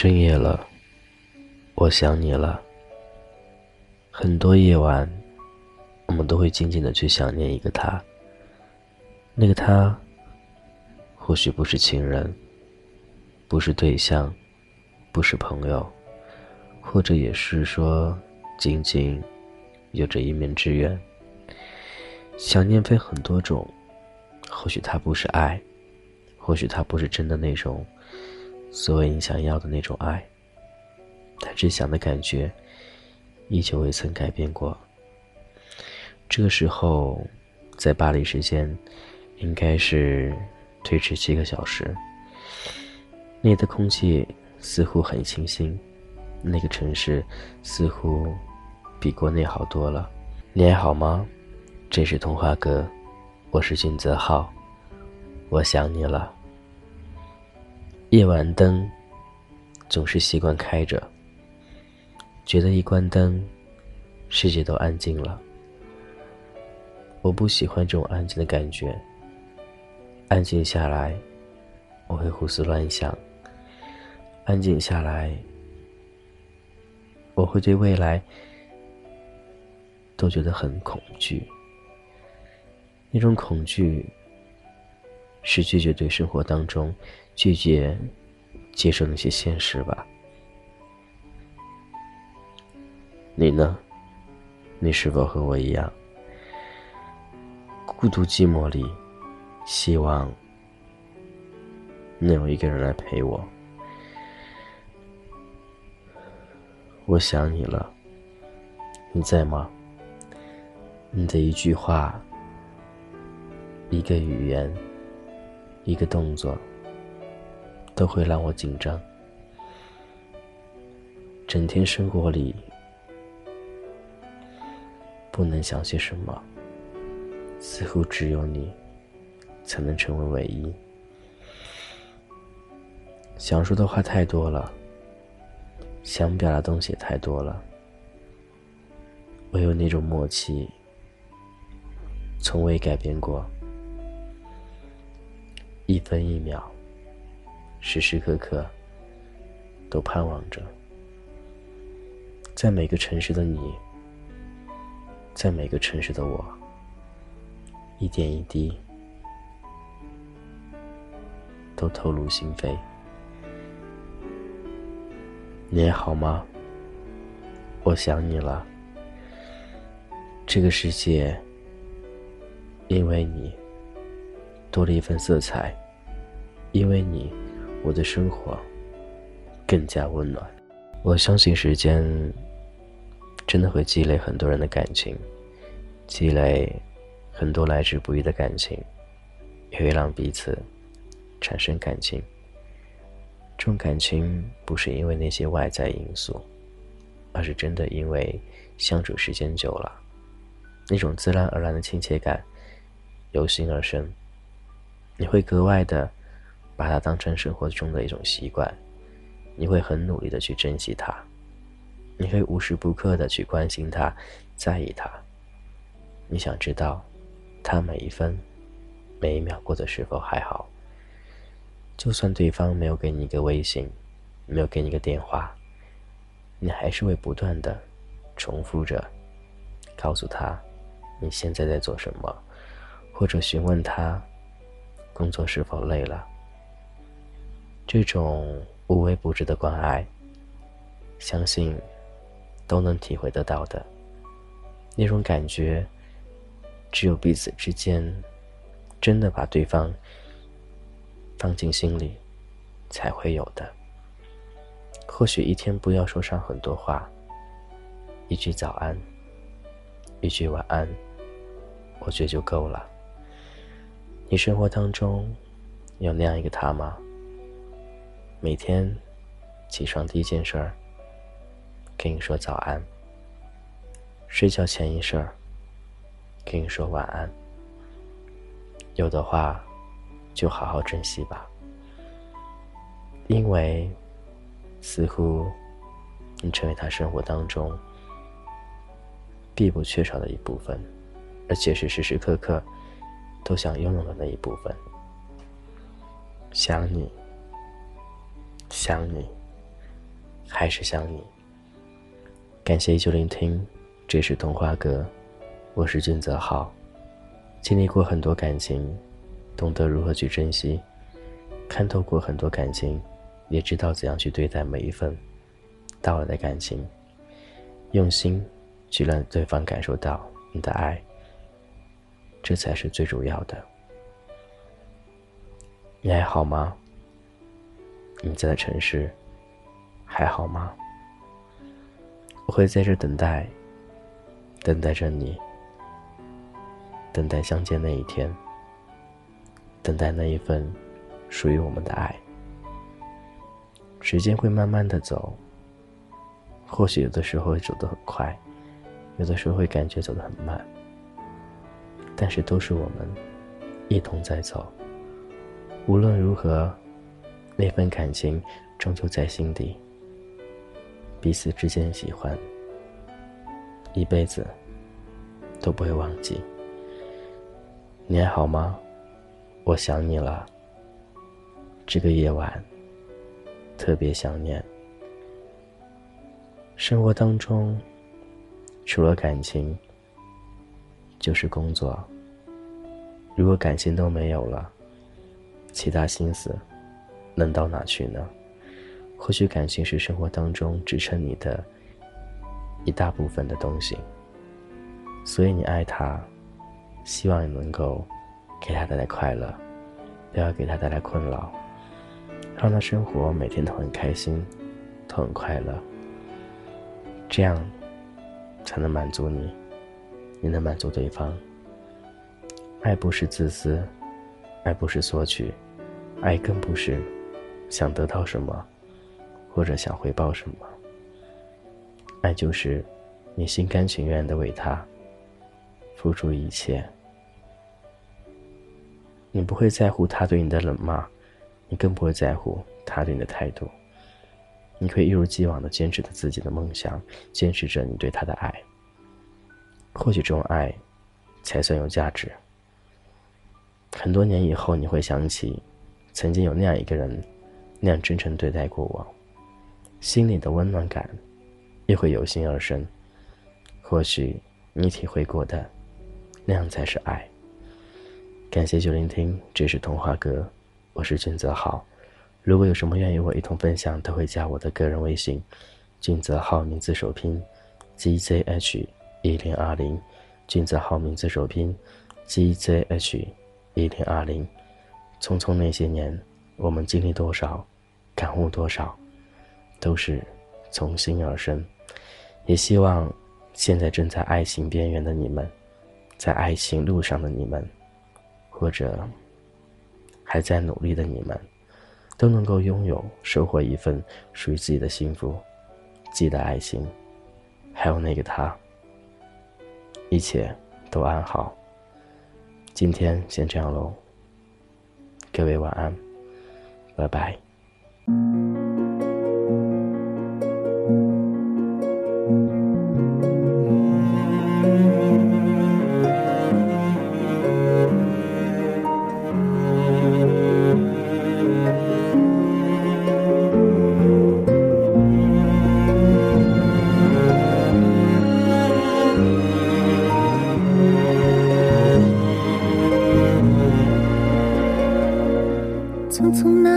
深夜了，我想你了。很多夜晚，我们都会静静的去想念一个他。那个他，或许不是情人，不是对象，不是朋友，或者也是说，仅仅有着一面之缘。想念分很多种，或许他不是爱，或许他不是真的那种。所谓你想要的那种爱，他只想的感觉，依旧未曾改变过。这个时候，在巴黎时间，应该是推迟七个小时。那里的空气似乎很清新，那个城市似乎比国内好多了。你还好吗？这是童话哥，我是俊泽浩，我想你了。夜晚灯总是习惯开着，觉得一关灯，世界都安静了。我不喜欢这种安静的感觉。安静下来，我会胡思乱想；安静下来，我会对未来都觉得很恐惧。那种恐惧，是拒绝对生活当中。拒绝接受那些现实吧。你呢？你是否和我一样，孤独寂寞里，希望能有一个人来陪我？我想你了，你在吗？你的一句话，一个语言，一个动作。都会让我紧张。整天生活里，不能想些什么，似乎只有你，才能成为唯一。想说的话太多了，想表达东西也太多了，唯有那种默契，从未改变过，一分一秒。时时刻刻都盼望着，在每个城市的你，在每个城市的我，一点一滴都透露心扉。你还好吗？我想你了。这个世界因为你多了一份色彩，因为你。我的生活更加温暖。我相信时间真的会积累很多人的感情，积累很多来之不易的感情，也会让彼此产生感情。这种感情不是因为那些外在因素，而是真的因为相处时间久了，那种自然而然的亲切感由心而生，你会格外的。把它当成生活中的一种习惯，你会很努力的去珍惜它，你会无时不刻的去关心它，在意它。你想知道，他每一分、每一秒过得是否还好？就算对方没有给你一个微信，没有给你一个电话，你还是会不断的重复着，告诉他你现在在做什么，或者询问他工作是否累了。这种无微不至的关爱，相信都能体会得到的。那种感觉，只有彼此之间真的把对方放进心里，才会有的。或许一天不要说上很多话，一句早安，一句晚安，我觉得就够了。你生活当中有那样一个他吗？每天起床第一件事儿，跟你说早安；睡觉前一事儿，跟你说晚安。有的话，就好好珍惜吧，因为似乎你成为他生活当中必不缺少的一部分，而且是时时刻刻都想拥有的那一部分。想你。想你，还是想你。感谢依旧聆听，这是童话阁，我是俊泽浩。经历过很多感情，懂得如何去珍惜，看透过很多感情，也知道怎样去对待每一份到来的感情，用心去让对方感受到你的爱，这才是最主要的。你还好吗？你在的城市还好吗？我会在这等待，等待着你，等待相见那一天，等待那一份属于我们的爱。时间会慢慢的走，或许有的时候会走得很快，有的时候会感觉走得很慢，但是都是我们一同在走。无论如何。那份感情终究在心底，彼此之间喜欢，一辈子都不会忘记。你还好吗？我想你了。这个夜晚特别想念。生活当中，除了感情，就是工作。如果感情都没有了，其他心思。能到哪去呢？或许感情是生活当中支撑你的一大部分的东西，所以你爱他，希望你能够给他带来快乐，不要给他带来困扰，让他生活每天都很开心，都很快乐，这样才能满足你，你能满足对方。爱不是自私，爱不是索取，爱更不是。想得到什么，或者想回报什么？爱就是你心甘情愿的为他付出一切。你不会在乎他对你的冷骂，你更不会在乎他对你的态度。你可以一如既往的坚持着自己的梦想，坚持着你对他的爱。或许这种爱，才算有价值。很多年以后，你会想起，曾经有那样一个人。那样真诚对待过我，心里的温暖感也会由心而生。或许你体会过的，那样才是爱。感谢就聆听，这是童话歌，我是俊泽浩。如果有什么愿意我一同分享，都会加我的个人微信，俊泽浩名字首拼，gzh 一零二零，君子好名字首拼，gzh 一零二零。匆匆那些年，我们经历多少？感悟多少，都是从心而生。也希望现在正在爱情边缘的你们，在爱情路上的你们，或者还在努力的你们，都能够拥有、收获一份属于自己的幸福、自己的爱情，还有那个他，一切都安好。今天先这样喽，各位晚安，拜拜。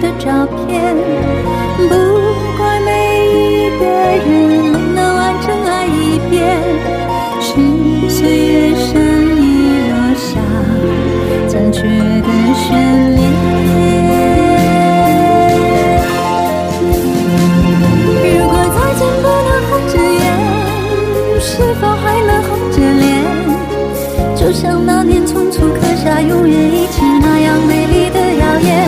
的照片。不怪每一个人没能完整爱一遍，是岁月善意落下。残缺的悬念。如果再见不能红着眼，是否还能红着脸？就像那年匆促刻下。永远一起那样美丽的谣言。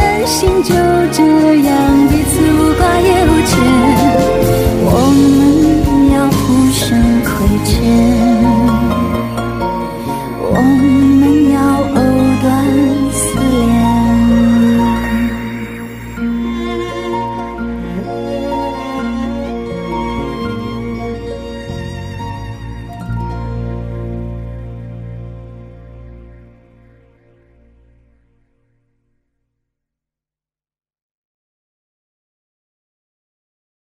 情就这样彼此无挂也无牵我们要互相亏欠。我们